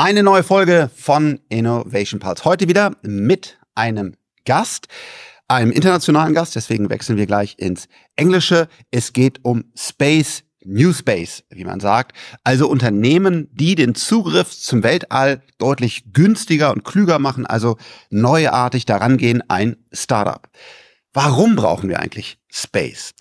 Eine neue Folge von Innovation Pulse. Heute wieder mit einem Gast, einem internationalen Gast. Deswegen wechseln wir gleich ins Englische. Es geht um Space New Space, wie man sagt. Also Unternehmen, die den Zugriff zum Weltall deutlich günstiger und klüger machen, also neuartig daran gehen, ein Startup. Warum brauchen wir eigentlich Space?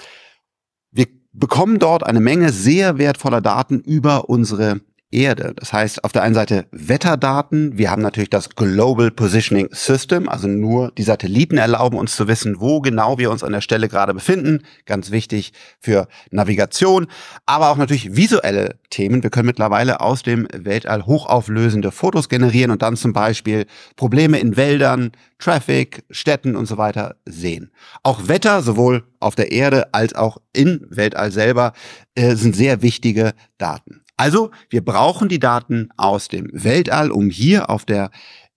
Wir bekommen dort eine Menge sehr wertvoller Daten über unsere Erde. Das heißt, auf der einen Seite Wetterdaten. Wir haben natürlich das Global Positioning System, also nur die Satelliten erlauben uns zu wissen, wo genau wir uns an der Stelle gerade befinden. Ganz wichtig für Navigation, aber auch natürlich visuelle Themen. Wir können mittlerweile aus dem Weltall hochauflösende Fotos generieren und dann zum Beispiel Probleme in Wäldern, Traffic, Städten und so weiter sehen. Auch Wetter, sowohl auf der Erde als auch im Weltall selber, äh, sind sehr wichtige Daten. Also wir brauchen die Daten aus dem Weltall, um hier auf der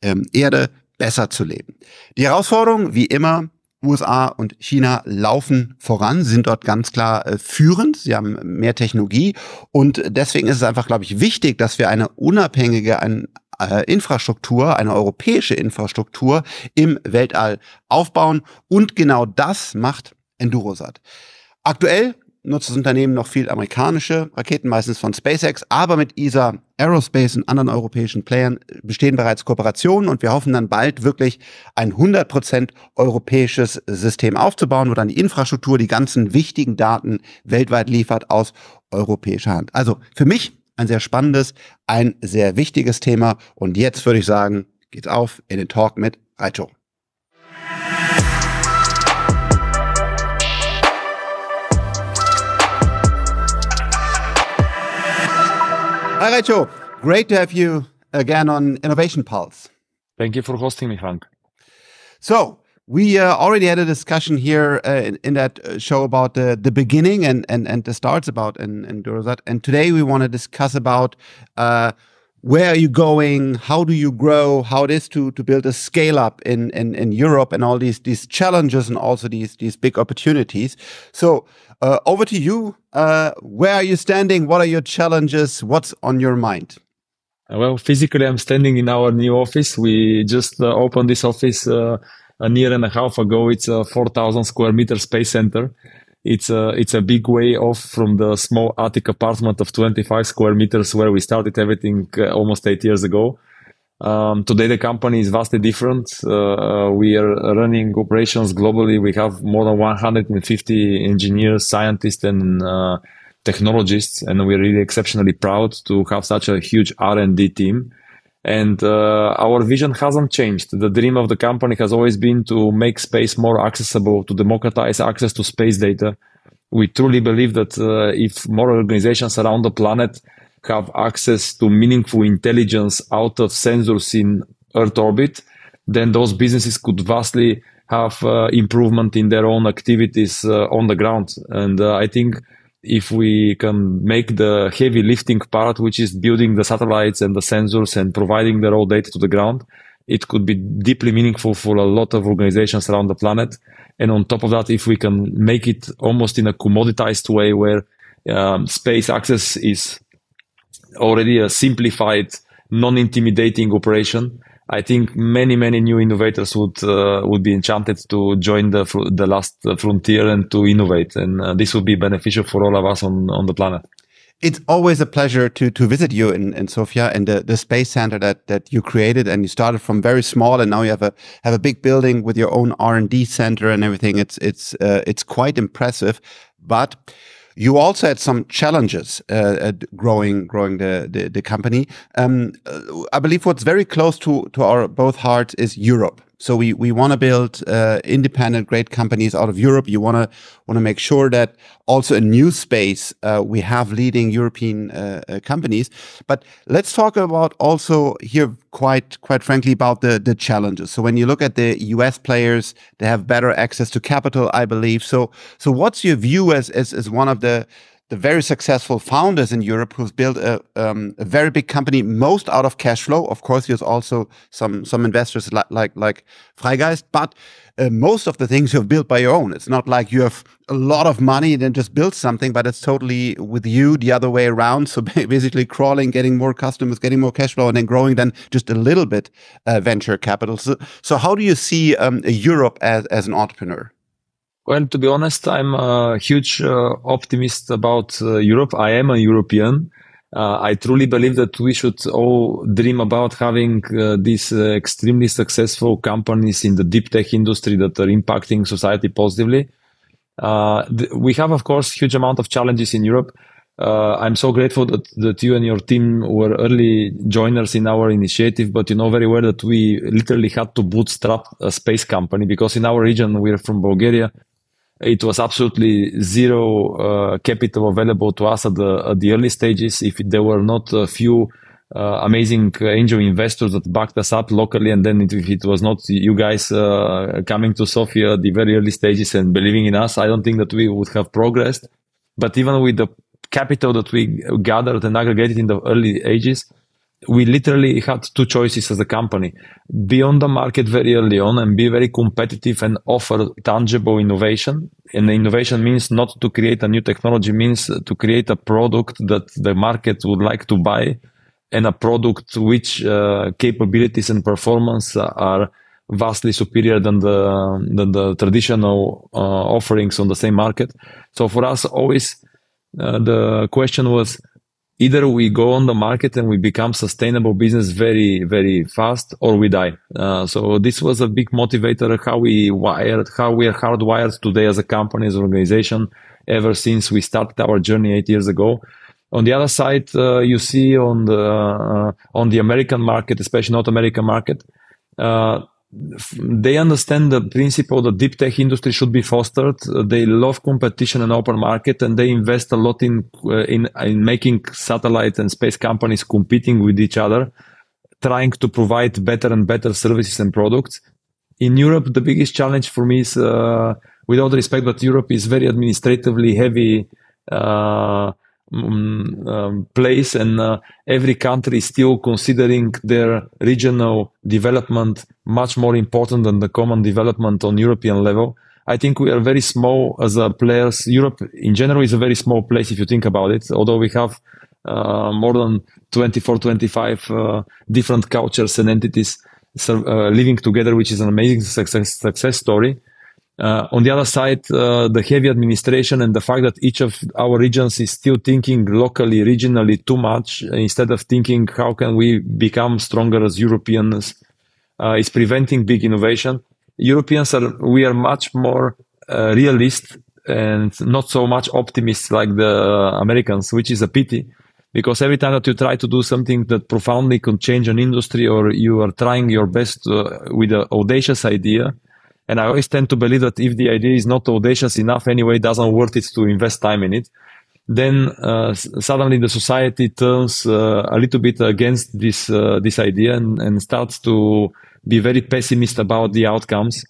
ähm, Erde besser zu leben. Die Herausforderung, wie immer, USA und China laufen voran, sind dort ganz klar äh, führend. Sie haben mehr Technologie und deswegen ist es einfach, glaube ich, wichtig, dass wir eine unabhängige ein, äh, Infrastruktur, eine europäische Infrastruktur im Weltall aufbauen und genau das macht Endurosat. Aktuell nutzt das Unternehmen noch viel amerikanische Raketen, meistens von SpaceX, aber mit ESA Aerospace und anderen europäischen Playern bestehen bereits Kooperationen und wir hoffen dann bald wirklich ein 100% europäisches System aufzubauen, wo dann die Infrastruktur die ganzen wichtigen Daten weltweit liefert aus europäischer Hand. Also für mich ein sehr spannendes, ein sehr wichtiges Thema und jetzt würde ich sagen, geht's auf in den Talk mit Raicho. Hi, Raycho. Great to have you again on Innovation Pulse. Thank you for hosting me, Frank. So, we uh, already had a discussion here uh, in, in, that uh, show about the, the beginning and, and, and the starts about in, EnduroSat. And today we want to discuss about uh, where are you going? How do you grow? How it is to, to build a scale up in, in, in Europe and all these, these challenges and also these, these big opportunities. So uh, over to you. Uh, where are you standing? What are your challenges? What's on your mind? Uh, well, physically, I'm standing in our new office. We just uh, opened this office uh, a year and a half ago. It's a 4,000 square meter space center. It's a, it's a big way off from the small attic apartment of 25 square meters where we started everything uh, almost eight years ago. Um, today, the company is vastly different. Uh, uh, we are running operations globally. We have more than 150 engineers, scientists, and uh, technologists, and we're really exceptionally proud to have such a huge R&D team. And uh, our vision hasn't changed. The dream of the company has always been to make space more accessible, to democratize access to space data. We truly believe that uh, if more organizations around the planet have access to meaningful intelligence out of sensors in Earth orbit, then those businesses could vastly have uh, improvement in their own activities uh, on the ground. And uh, I think if we can make the heavy lifting part, which is building the satellites and the sensors and providing the raw data to the ground, it could be deeply meaningful for a lot of organizations around the planet. And on top of that, if we can make it almost in a commoditized way where um, space access is already a simplified, non-intimidating operation. I think many, many new innovators would uh, would be enchanted to join the the last frontier and to innovate, and uh, this would be beneficial for all of us on on the planet. It's always a pleasure to to visit you in, in Sofia and the, the space center that that you created, and you started from very small, and now you have a have a big building with your own R and D center and everything. It's it's uh, it's quite impressive, but you also had some challenges uh, growing growing the the, the company. Um, I believe what's very close to to our both hearts is Europe. So we we want to build uh, independent, great companies out of Europe. You want to want to make sure that also in new space uh, we have leading European uh, uh, companies. But let's talk about also here quite quite frankly about the the challenges. So when you look at the U.S. players, they have better access to capital, I believe. So so what's your view as as, as one of the the very successful founders in Europe who've built a, um, a very big company, most out of cash flow. Of course, there's also some some investors like like like Freigeist, but uh, most of the things you've built by your own. It's not like you have a lot of money and then just build something, but it's totally with you the other way around. So basically, crawling, getting more customers, getting more cash flow, and then growing then just a little bit uh, venture capital. So, so how do you see um, Europe as as an entrepreneur? Well, to be honest, I'm a huge uh, optimist about uh, Europe. I am a European. Uh, I truly believe that we should all dream about having uh, these uh, extremely successful companies in the deep tech industry that are impacting society positively. Uh, th- we have, of course, huge amount of challenges in Europe. I'm so grateful that, that you and your team were early joiners in our initiative, but you know very well that we literally had to bootstrap a space company because in our region, we're from Bulgaria it was absolutely zero uh, capital available to us at the, at the early stages. If there were not a few uh, amazing angel investors that backed us up locally, and then if it was not you guys uh, coming to Sofia at the very early stages and believing in us, I don't think that we would have progressed. But even with the capital that we gathered and aggregated in the early ages, we literally had two choices as a company. Be on the market very early on and be very competitive and offer tangible innovation. And innovation means not to create a new technology means to create a product that the market would like to buy and a product which uh, capabilities and performance are vastly superior than the than the traditional uh, offerings on the same market. So for us always uh, the question was either we go on the market and we become sustainable business very very fast or we die. Uh, so this was a big motivator how we wired how we are hardwired today as a company as an organization ever since we started our journey eight years ago. On the other side uh, you see on the uh, on the american market especially north american market uh, they understand the principle that deep tech industry should be fostered. They love competition and open market, and they invest a lot in uh, in in making satellite and space companies competing with each other, trying to provide better and better services and products. In Europe, the biggest challenge for me is, uh, with all the respect, but Europe is very administratively heavy. Uh, um, um, place and uh, every country is still considering their regional development much more important than the common development on European level. I think we are very small as a players. Europe in general is a very small place if you think about it, although we have uh, more than 24, 25 uh, different cultures and entities uh, living together, which is an amazing success, success story. Uh, on the other side, uh, the heavy administration and the fact that each of our regions is still thinking locally, regionally too much instead of thinking how can we become stronger as Europeans uh, is preventing big innovation. Europeans are, we are much more uh, realist and not so much optimists like the Americans, which is a pity because every time that you try to do something that profoundly can change an industry or you are trying your best uh, with an audacious idea, and I always tend to believe that if the idea is not audacious enough anyway, doesn't worth it to invest time in it. Then uh, suddenly the society turns uh, a little bit against this uh, this idea and, and, starts to be very pessimist about the outcomes.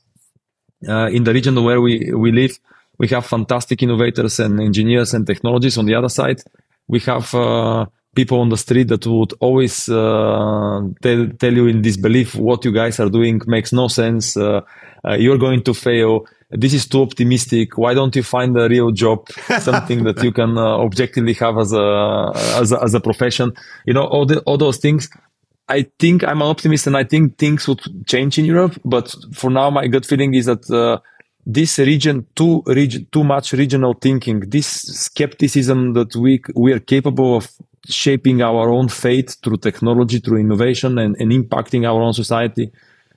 Uh, in the region where we we live, we have fantastic innovators and engineers and technologies. On the other side, we have uh, people on the street that would always uh, tell, tell you in disbelief what you guys are doing makes no sense. Uh, uh, you're going to fail. This is too optimistic. Why don't you find a real job, something that you can uh, objectively have as a, as a, as a profession? You know, all the, all those things. I think I'm an optimist and I think things would change in Europe. But for now, my gut feeling is that, uh, this region too region too much regional thinking this skepticism that we we are capable of shaping our own fate through technology through innovation and, and impacting our own society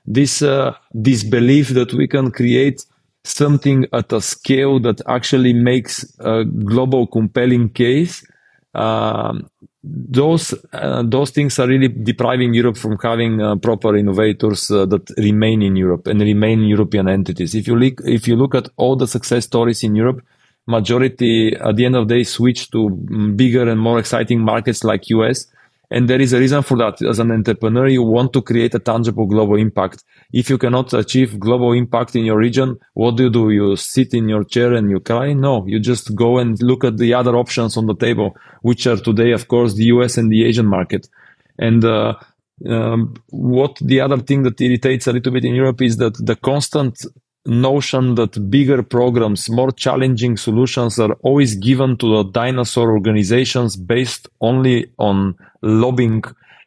this uh, this belief that we can create something at a scale that actually makes a global compelling case um, those uh, those things are really depriving Europe from having uh, proper innovators uh, that remain in Europe and remain European entities. If you look if you look at all the success stories in Europe, majority at the end of the day switch to bigger and more exciting markets like US And there is a reason for that. As an entrepreneur, you want to create a tangible global impact. If you cannot achieve global impact in your region, what do you do? You sit in your chair and you cry? No, you just go and look at the other options on the table, which are today, of course, the US and the Asian market. And, uh, um, what the other thing that irritates a little bit in Europe is that the constant notion that bigger programs, more challenging solutions are always given to the dinosaur organizations based only on lobbying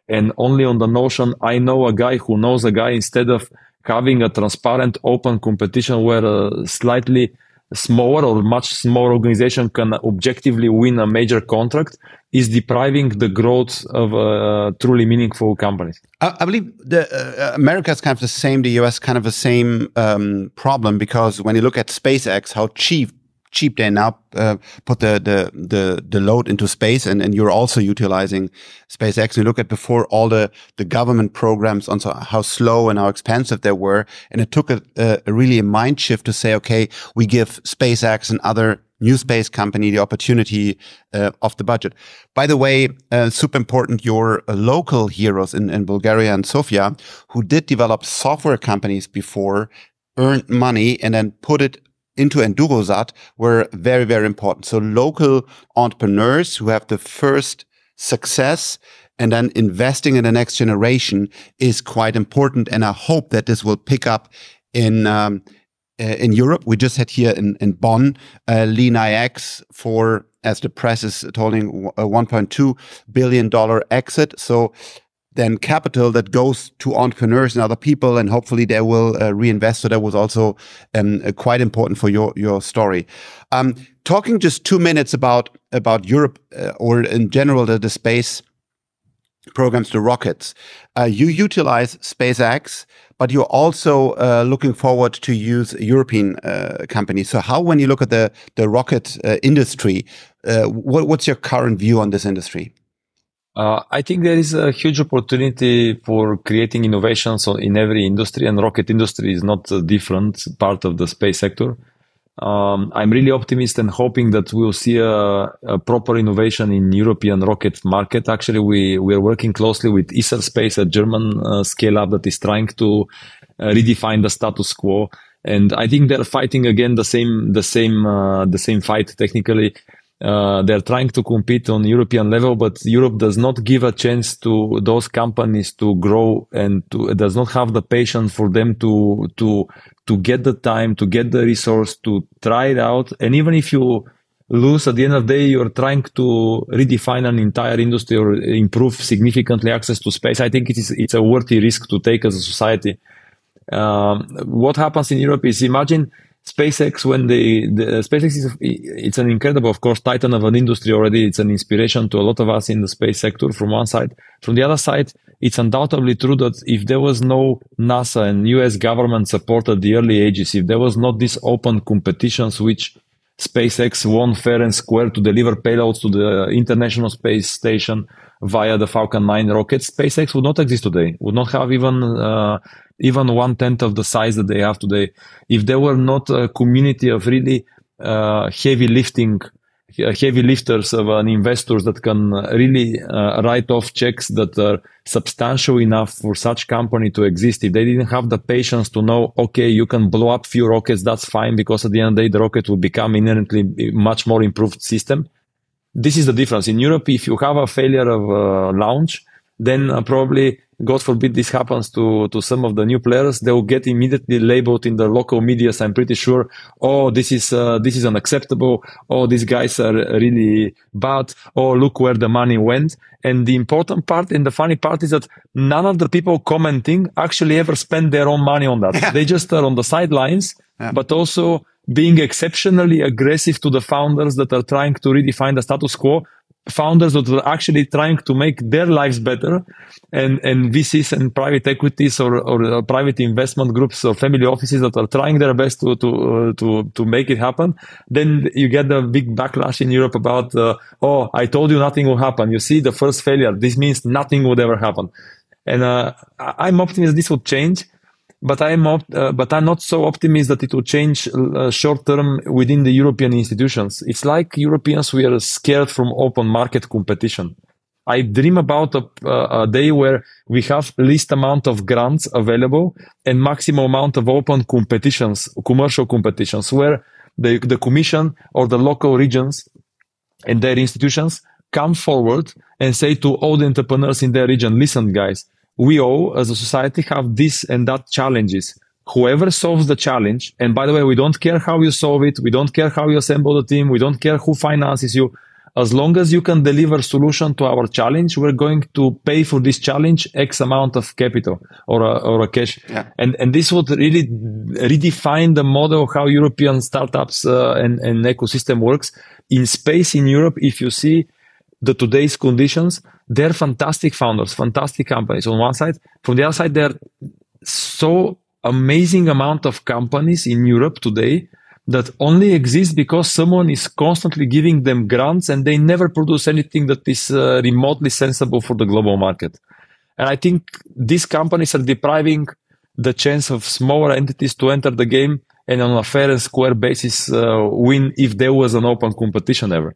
and only on the notion I know a guy who knows a guy instead of having a transparent, open competition where a slightly smaller or much smaller organization can objectively win a major contract is depriving the growth of uh, truly meaningful companies. I, I believe the uh, America is kind of the same, the US kind of the same um, problem because when you look at SpaceX, how cheap cheap they now uh, put the, the the the load into space and and you're also utilizing SpaceX. You look at before all the the government programs on so how slow and how expensive they were, and it took a, a really a mind shift to say, okay, we give SpaceX and other new space company the opportunity uh, of the budget. By the way, uh, super important, your uh, local heroes in, in Bulgaria and Sofia, who did develop software companies before, earned money and then put it into EnduroSat were very, very important. So local entrepreneurs who have the first success and then investing in the next generation is quite important. And I hope that this will pick up in, um, uh, in Europe. We just had here in, in Bonn, uh, LeanIX for, as the press is telling, a $1.2 billion exit. So then capital that goes to entrepreneurs and other people, and hopefully they will uh, reinvest. So that was also um, uh, quite important for your your story. Um, talking just two minutes about about Europe uh, or in general the, the, space programs, the rockets. Uh, you utilize SpaceX, but you're also uh, looking forward to use European uh, companies. So how, when you look at the the rocket industry, what, what's your current view on this industry? Uh, I think there is a huge opportunity for creating innovations in every industry, and rocket industry is not a different part of the space sector. Um, I'm really optimistic and hoping that we'll see a, a, proper innovation in European rocket market. Actually, we we are working closely with Isar Space, a German uh, scale up that is trying to uh, redefine the status quo. And I think they're fighting again the same the same uh, the same fight technically uh, they're trying to compete on European level, but Europe does not give a chance to those companies to grow and to, does not have the patience for them to, to, to get the time, to get the resource, to try it out. And even if you lose at the end of the day, you're trying to redefine an entire industry or improve significantly access to space. I think it is, it's a worthy risk to take as a society. Um, what happens in Europe is imagine SpaceX, when they, the SpaceX is, it's an incredible, of course, titan of an industry already. It's an inspiration to a lot of us in the space sector from one side. From the other side, it's undoubtedly true that if there was no NASA and US government support at the early ages, if there was not this open competitions, which SpaceX won fair and square to deliver payloads to the International Space Station via the Falcon 9 rockets, SpaceX would not exist today, would not have even, uh, even one tenth of the size that they have today. If there were not a community of really, uh, heavy lifting uh, heavy lifters of an investors that can really uh, write off checks that are substantial enough for such company to exist. If they didn't have the patience to know, okay, you can blow up few rockets, that's fine because at the end of the day, the rocket will become inherently much more improved system. This is the difference. In Europe, if you have a failure of uh, launch, then uh, probably God forbid this happens to, to some of the new players, they will get immediately labeled in the local media. I'm pretty sure, oh, this is, uh, this is unacceptable. Oh, these guys are really bad. Oh, look where the money went. And the important part and the funny part is that none of the people commenting actually ever spend their own money on that. Yeah. They just are on the sidelines, yeah. but also being exceptionally aggressive to the founders that are trying to redefine the status quo founders that are actually trying to make their lives better and, and VCs and private equities or, or private investment groups or family offices that are trying their best to, to, uh, to, to make it happen. Then you get the big backlash in Europe about, uh, oh, I told you nothing will happen. You see the first failure. This means nothing would ever happen. And, uh, I'm optimistic this will change but I'm op- uh, but I'm not so optimistic that it will change uh, short term within the European institutions. It's like Europeans we are scared from open market competition. I dream about a, a, day where we have least amount of grants available and maximum amount of open competitions, commercial competitions, where the, the commission or the local regions and their institutions come forward and say to all the entrepreneurs in their region, listen, guys, we all as a society have this and that challenges. Whoever solves the challenge, and by the way, we don't care how you solve it. We don't care how you assemble the team. We don't care who finances you as long as you can deliver solution to our challenge, we're going to pay for this challenge X amount of capital or a, or a cash. Yeah. And, and this would really redefine the model of how European startups uh, and, and ecosystem works in space in Europe. If you see the today's conditions, they're fantastic founders, fantastic companies on one side. From the other side, they're so amazing amount of companies in Europe today that only exist because someone is constantly giving them grants and they never produce anything that is uh, remotely sensible for the global market. And I think these companies are depriving the chance of smaller entities to enter the game and on a fair and square basis uh, win if there was an open competition ever.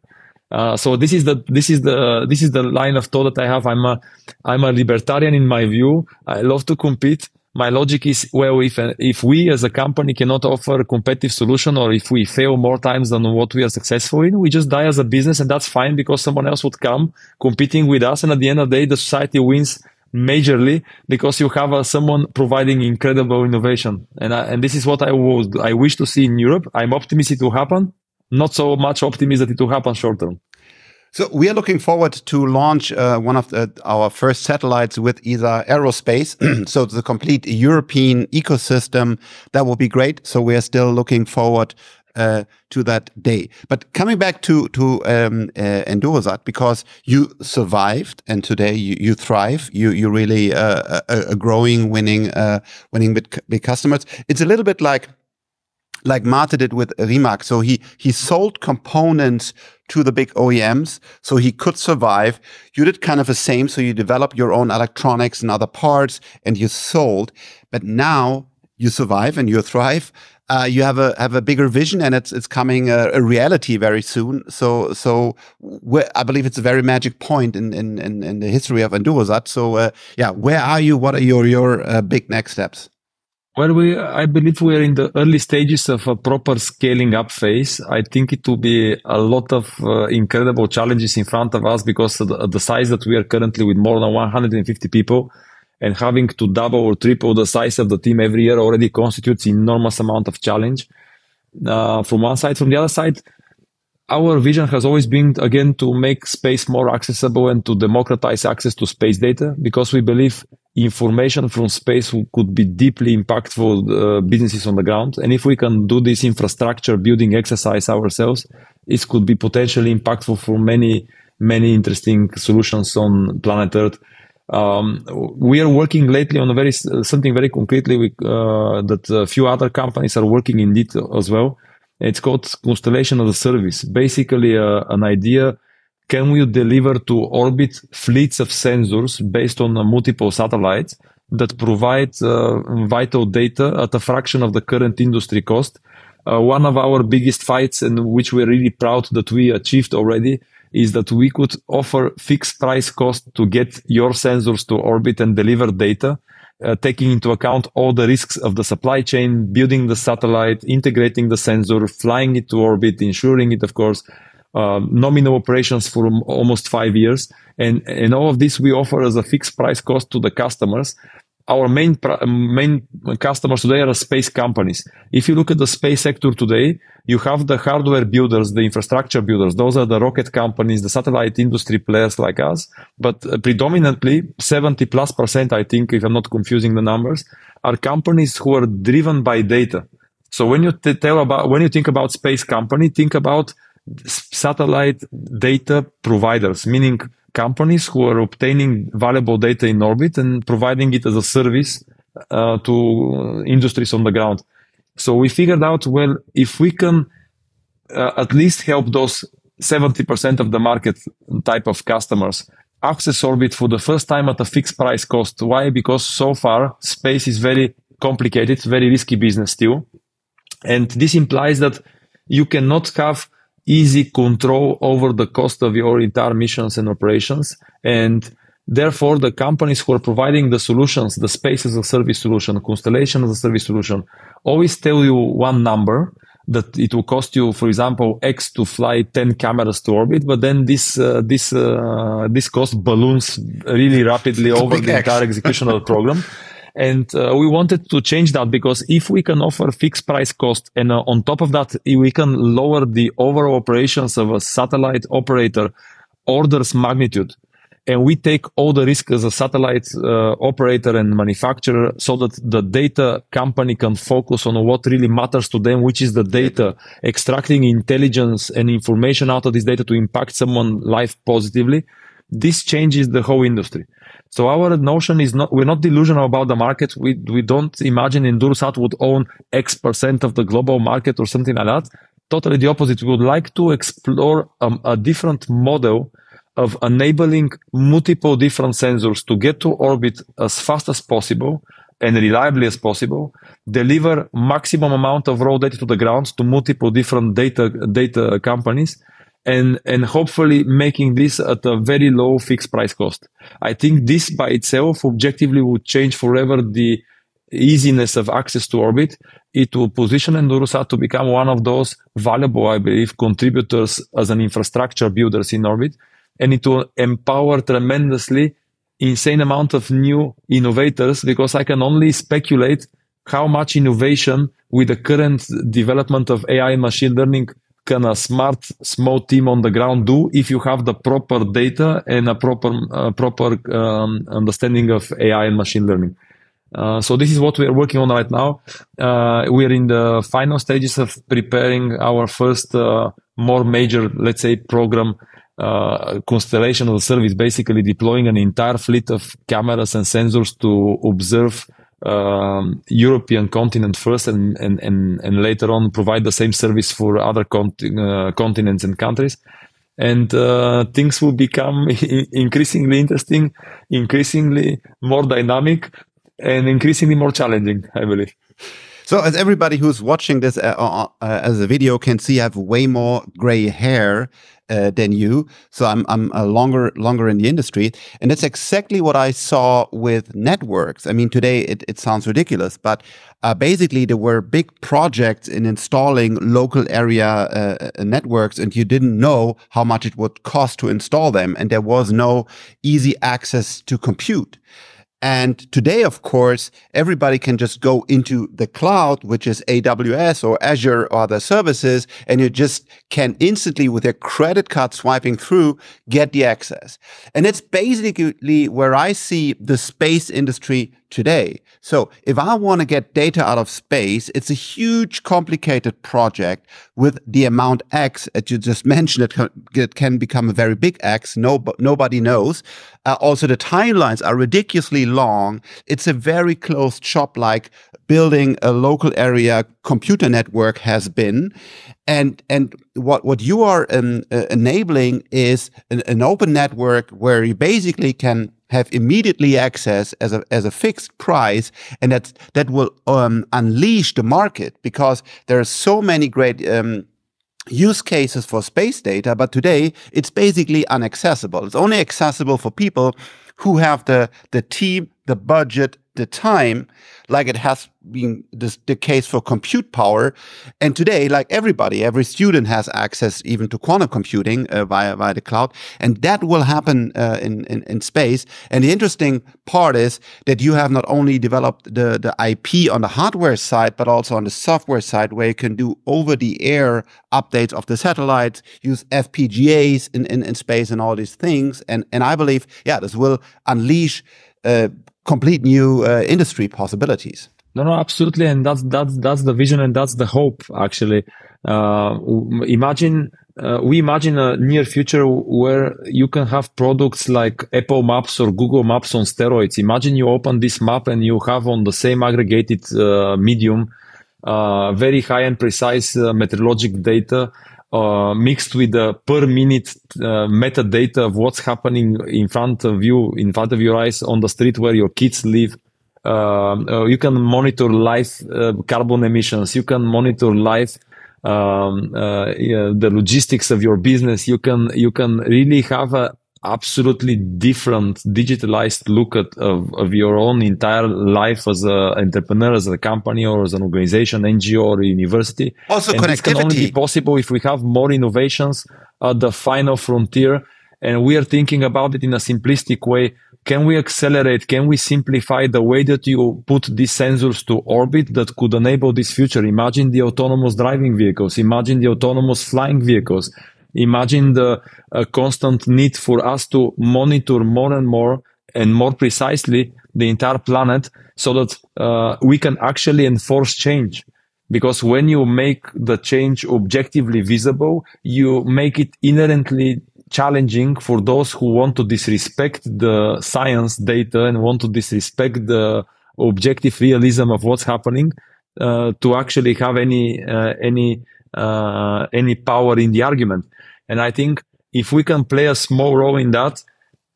Uh, so this is the this is the this is the line of thought that I have. I'm a I'm a libertarian in my view. I love to compete, my logic is well if if we as a company cannot offer a competitive solution or if we fail more times than what we are successful in we just die as a business and that's fine because someone else would come competing with us. And at the end of the day the society wins majorly because you have uh, someone providing incredible innovation. And and this is what I would I wish to see in Europe. I'm optimistic it will happen not so much optimism that it will happen short term so we are looking forward to launch uh, one of the, our first satellites with Isar Aerospace. so the complete European ecosystem. That will be great. So we are still looking forward uh, to that day. But coming back to to um, uh, EnduroSat, because you survived and today you, you thrive, you you really uh, a, a growing, winning, uh, winning big, big customers. It's a little bit like like Mate did with Rimac. So he, he sold components to the big OEMs so he could survive. You did kind of the same. So you develop your own electronics and other parts and you sold. But now you survive and you thrive. Uh, you have a have a bigger vision and it's it's coming a, a reality very soon. So so I believe it's a very magic point in in in, in the history of EnduroSat. So uh, yeah, where are you? What are your your uh, big next steps? Well, we, I believe we're in the early stages of a proper scaling up phase. I think it will be a lot of uh, incredible challenges in front of us because of the, the, size that we are currently with more than 150 people and having to double or triple the size of the team every year already constitutes enormous amount of challenge. Uh, from one side, from the other side, our vision has always been again to make space more accessible and to democratize access to space data because we believe information from space could be deeply impactful uh, businesses on the ground. And if we can do this infrastructure building exercise ourselves it could be potentially impactful for many many interesting solutions on planet earth. Um, we are working lately on a very something very concretely with, uh, that a few other companies are working in it as well. It's called constellation as a service. Basically, uh, an idea can we deliver to orbit fleets of sensors based on uh, multiple satellites that provide uh, vital data at a fraction of the current industry cost? Uh, one of our biggest fights, and which we're really proud that we achieved already, is that we could offer fixed price cost to get your sensors to orbit and deliver data uh, taking into account all the risks of the supply chain, building the satellite, integrating the sensor, flying it to orbit, ensuring it, of course, uh, nominal operations for almost five years. And, and all of this we offer as a fixed price cost to the customers our main main customers today are space companies. If you look at the space sector today, you have the hardware builders, the infrastructure builders. Those are the rocket companies, the satellite industry players like us. But uh, predominantly, 70 plus percent, I think, if I'm not confusing the numbers, are companies who are driven by data. So when you tell about, when you think about space company, think about satellite data providers, meaning companies who are obtaining valuable data in orbit and providing it as a service uh, to industries on the ground. So we figured out, well, if we can uh, at least help those 70% of the market type of customers access orbit for the first time at a fixed price cost. Why? Because so far space is very complicated, very risky business still. And this implies that you cannot have easy control over the cost of your entire missions and operations. And therefore, the companies who are providing the solutions, the space as a service solution, constellation as a service solution, always tell you one number that it will cost you, for example, X to fly 10 cameras to orbit, but then this, uh, this, uh, this cost balloons really rapidly over the X. entire execution of the program. And uh, we wanted to change that because if we can offer fixed price cost and uh, on top of that, we can lower the overall operations of a satellite operator orders magnitude, and we take all the risk as a satellite uh, operator and manufacturer so that the data company can focus on what really matters to them which is the data extracting intelligence and information out of this data to impact someone's life positively. This changes the whole industry so our notion is not we're not delusional about the market. We we don't imagine EnduroSat would own x percent of the global market or something like that. Totally the opposite. We would like to explore um, a different model of enabling multiple different sensors to get to orbit as fast as possible and reliably as possible, deliver maximum amount of raw data to the ground to multiple different data data companies, and and hopefully making this at a very low fixed price cost. I think this by itself objectively would change forever the easiness of access to orbit. It will position EnduroSat to become one of those valuable, I believe, contributors as an infrastructure builders in orbit and it will empower tremendously insane amount of new innovators because I can only speculate how much innovation with the current development of AI and machine learning can a smart small team on the ground do if you have the proper data and a proper uh, proper um, understanding of AI and machine learning. Uh, so this is what we are working on right now. Uh, we are in the final stages of preparing our first uh, more major, let's say, program uh, constellation of service, basically deploying an entire fleet of cameras and sensors to observe um, European continent first and, and, and, and later on provide the same service for other conti- uh, continents and countries. And uh, things will become increasingly interesting, increasingly more dynamic, and increasingly more challenging, I believe. So, as everybody who's watching this uh, uh, uh, as a video can see, I have way more gray hair uh, than you. So I'm I'm a longer longer in the industry, and that's exactly what I saw with networks. I mean, today it, it sounds ridiculous, but uh, basically there were big projects in installing local area uh, uh, networks, and you didn't know how much it would cost to install them, and there was no easy access to compute. And today, of course, everybody can just go into the cloud, which is AWS or Azure or other services, and you just can instantly, with your credit card swiping through, get the access. And it's basically where I see the space industry today. So if I want to get data out of space, it's a huge, complicated project with the amount X that you just mentioned. It can become a very big X. No, nobody knows. Uh, also, the timelines are ridiculously long. It's a very closed shop like building a local area computer network has been. And, and what, what you are um, uh, enabling is an, an open network where you basically can have immediately access as a as a fixed price, and that that will um, unleash the market because there are so many great. Um, use cases for space data, but today it's basically inaccessible. It's only accessible for people who have the, the team, the budget, the time, like it has been this, the case for compute power. And today, like everybody, every student has access even to quantum computing uh, via via the cloud, and that will happen uh, in, in, in space. And the interesting part is that you have not only developed the the IP on the hardware side, but also on the software side, where you can do over the air updates of the satellites, use FPGAs in, in, in space, and all these things. And and I believe, yeah, this will unleash. Uh, complete new uh, industry possibilities. No, no, absolutely, and that's that's that's the vision and that's the hope. Actually, uh, imagine uh, we imagine a near future where you can have products like Apple Maps or Google Maps on steroids. Imagine you open this map and you have on the same aggregated uh, medium uh, very high and precise uh, meteorologic data uh, mixed with the per minute uh, metadata of what's happening in front of you, in front of your eyes on the street where your kids live. Uh, uh you can monitor live uh, carbon emissions. You can monitor live um, uh, the logistics of your business, you can you can really have a absolutely different digitalized look at of, of your own entire life as an entrepreneur, as a company or as an organization, NGO or university. Also and connectivity. This can only be possible if we have more innovations at the final frontier. And we are thinking about it in a simplistic way. Can we accelerate? Can we simplify the way that you put these sensors to orbit that could enable this future? Imagine the autonomous driving vehicles. Imagine the autonomous flying vehicles Imagine the uh, constant need for us to monitor more and more and more precisely the entire planet so that uh, we can actually enforce change. Because when you make the change objectively visible, you make it inherently challenging for those who want to disrespect the science data and want to disrespect the objective realism of what's happening uh, to actually have any uh, any uh, any power in the argument. And I think if we can play a small role in that,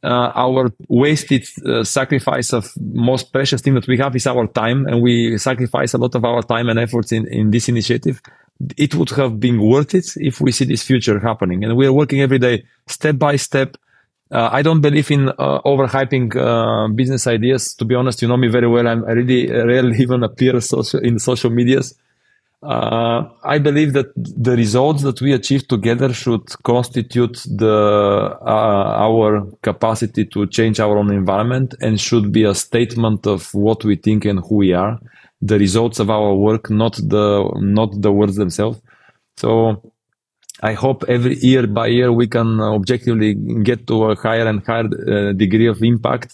uh, our wasted uh, sacrifice of most precious thing that we have is our time, and we sacrifice a lot of our time and efforts in, in this initiative. It would have been worth it if we see this future happening. And we are working every day, step by step. Uh, I don't believe in uh, overhyping uh, business ideas. To be honest, you know me very well. I'm, I really rarely even appear social, in social medias. Uh, I believe that the results that we achieve together should constitute the uh, our capacity to change our own environment and should be a statement of what we think and who we are. The results of our work, not the not the words themselves. So I hope every year by year we can objectively get to a higher and higher uh, degree of impact,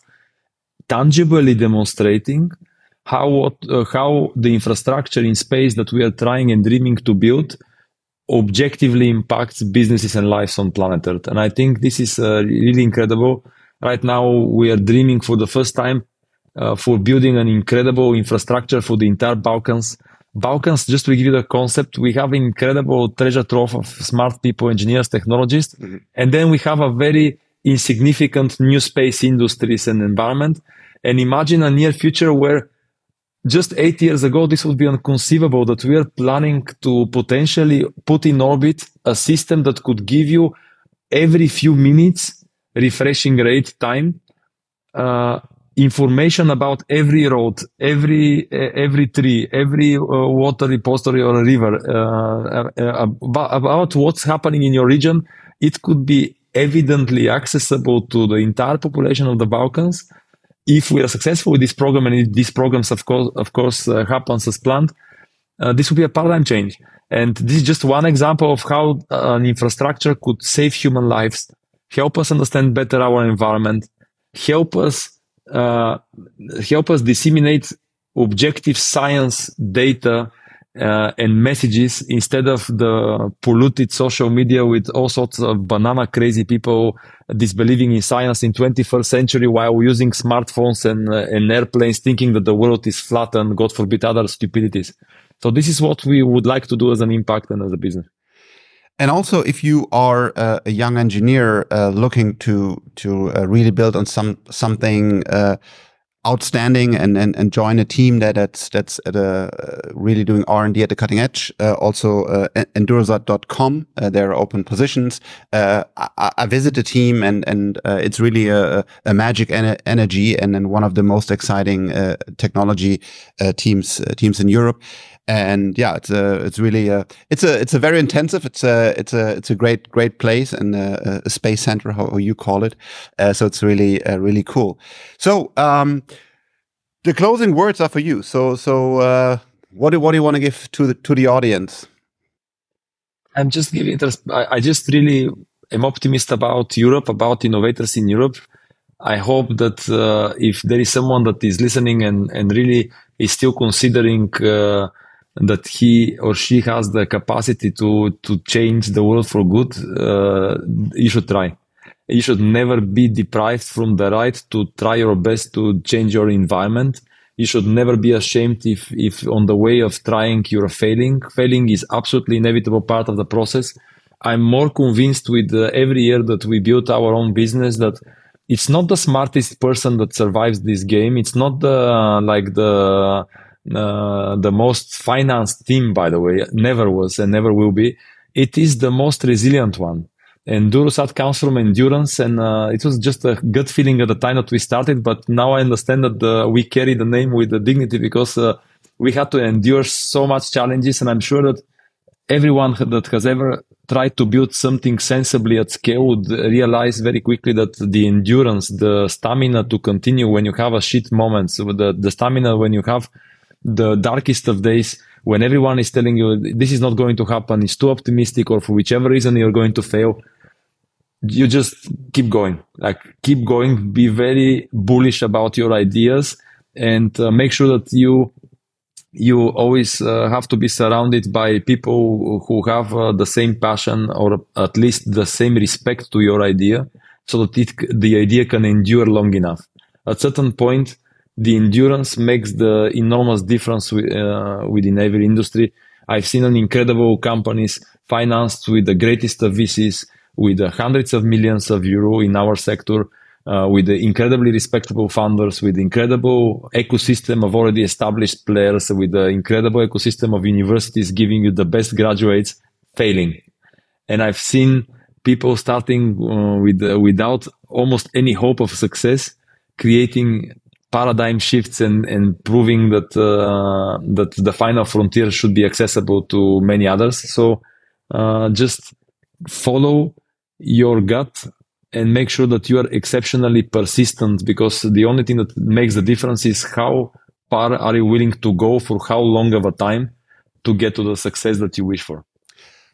tangibly demonstrating how what, uh, how the infrastructure in space that we are trying and dreaming to build objectively impacts businesses and lives on planet Earth. And I think this is uh, really incredible. Right now, we are dreaming for the first time uh, for building an incredible infrastructure for the entire Balkans. Balkans, just to give you the concept, we have an incredible treasure trove of smart people, engineers, technologists, mm-hmm. and then we have a very insignificant new space industries and environment. And imagine a near future where just eight years ago, this would be inconceivable that we are planning to potentially put in orbit a system that could give you every few minutes refreshing rate time, uh, information about every road, every every tree, every uh, water repository or river, uh, uh, about what's happening in your region. It could be evidently accessible to the entire population of the Balkans if we are successful with this program and if these programs, of course, of course, uh, happens as planned, uh, this will be a paradigm change. And this is just one example of how uh, an infrastructure could save human lives, help us understand better our environment, help us uh, help us disseminate objective science data uh, and messages instead of the polluted social media with all sorts of banana crazy people disbelieving in science in 21st century while using smartphones and, uh, and airplanes thinking that the world is flat and God forbid other stupidities. So this is what we would like to do as an impact and as a business. And also, if you are uh, a young engineer uh, looking to to uh, really build on some something uh, outstanding and, and, and join a team that that's that's at a, uh, really doing R and D at the cutting edge. Uh, also, uh, endurosat.com, uh, there are open positions. Uh, I, I, visit the team and and uh, it's really a, a magic en energy and, and one of the most exciting uh, technology teams teams in Europe and yeah, it's a, it's really a, it's a, it's a very intensive. It's a, it's a, it's a great, great place and a, a space center, how, you call it. Uh, so it's really, uh, really cool. So, um, the closing words are for you. So, so, uh, what do, what do you want to give to the, to the audience? I'm just giving, I, I just really am optimist about Europe, about innovators in Europe. I hope that uh, if there is someone that is listening and, and really is still considering uh, that he or she has the capacity to to change the world for good, uh, you should try. You should never be deprived from the right to try your best to change your environment. You should never be ashamed if, if on the way of trying you're failing. Failing is absolutely inevitable part of the process. I'm more convinced with uh, every year that we build our own business that it's not the smartest person that survives this game. It's not the, like the, uh, the most financed team, by the way, never was and never will be. It is the most resilient one. EnduroSat comes from endurance, and uh, it was just a good feeling at the time that we started. But now I understand that uh, we carry the name with the dignity because uh, we had to endure so much challenges, and I'm sure that everyone that has ever tried to build something sensibly at scale would realize very quickly that the endurance, the stamina to continue when you have a shit moments, the, the stamina when you have the darkest of days, when everyone is telling you this is not going to happen, it's too optimistic, or for whichever reason you're going to fail, you just keep going. Like keep going, be very bullish about your ideas, and uh, make sure that you you always uh, have to be surrounded by people who have uh, the same passion or at least the same respect to your idea so that it, the idea can endure long enough. At certain point, the endurance makes the enormous difference uh, within every industry. I've seen an incredible companies financed with the greatest of VCs, with hundreds of millions of euro in our sector, uh, with incredibly respectable founders, with incredible ecosystem of already established players, with the incredible ecosystem of universities giving you the best graduates, failing. And I've seen people starting uh, with uh, without almost any hope of success, creating paradigm shifts and, and proving that uh, that the final frontier should be accessible to many others. So uh, just follow your gut and make sure that you are exceptionally persistent because the only thing that makes the difference is how far are you willing to go for how long of a time to get to the success that you wish for.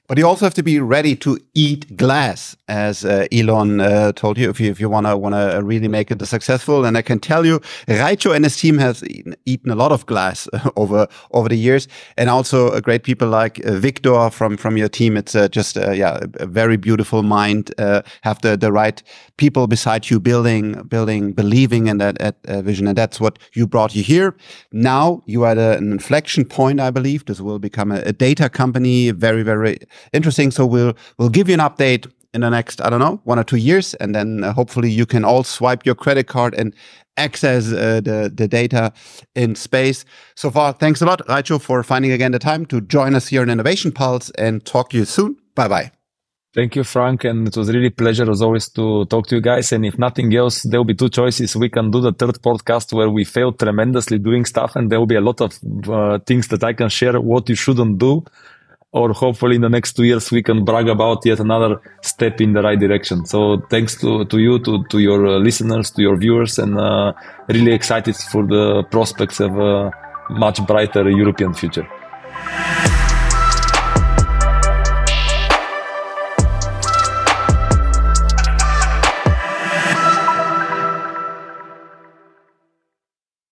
But you also have to be ready to eat glass, as uh, Elon uh, told you, if you if you wanna wanna really make it successful. And I can tell you, Raycho and his team has eaten, eaten a lot of glass over over the years, and also uh, great people like uh, Victor from from your team. It's uh, just yeah, a very beautiful mind. have the the right people beside you, building building, believing in that, that vision, and that's what you brought you here. Now you are at an inflection point, I believe. This will become a, a data company, very very interesting. So we'll we'll give you an update in the next I don't know one or two years, and then uh, hopefully you can all swipe your credit card and access uh, the the data in space. So far, thanks a lot, Raycho, for finding again the time to join us here in Innovation Pulse, and talk to you soon. Bye bye. Thank you, Frank. And it was really pleasure as always to talk to you guys. And if nothing else, there will be two choices. We can do the third podcast where we failed tremendously doing stuff. And there will be a lot of uh, things that I can share what you shouldn't do or hopefully in the next two years we can brag about yet another step in the right direction. So thanks to, to you, to, to your uh, listeners, to your viewers, and uh, really excited for the prospects of a much brighter European future.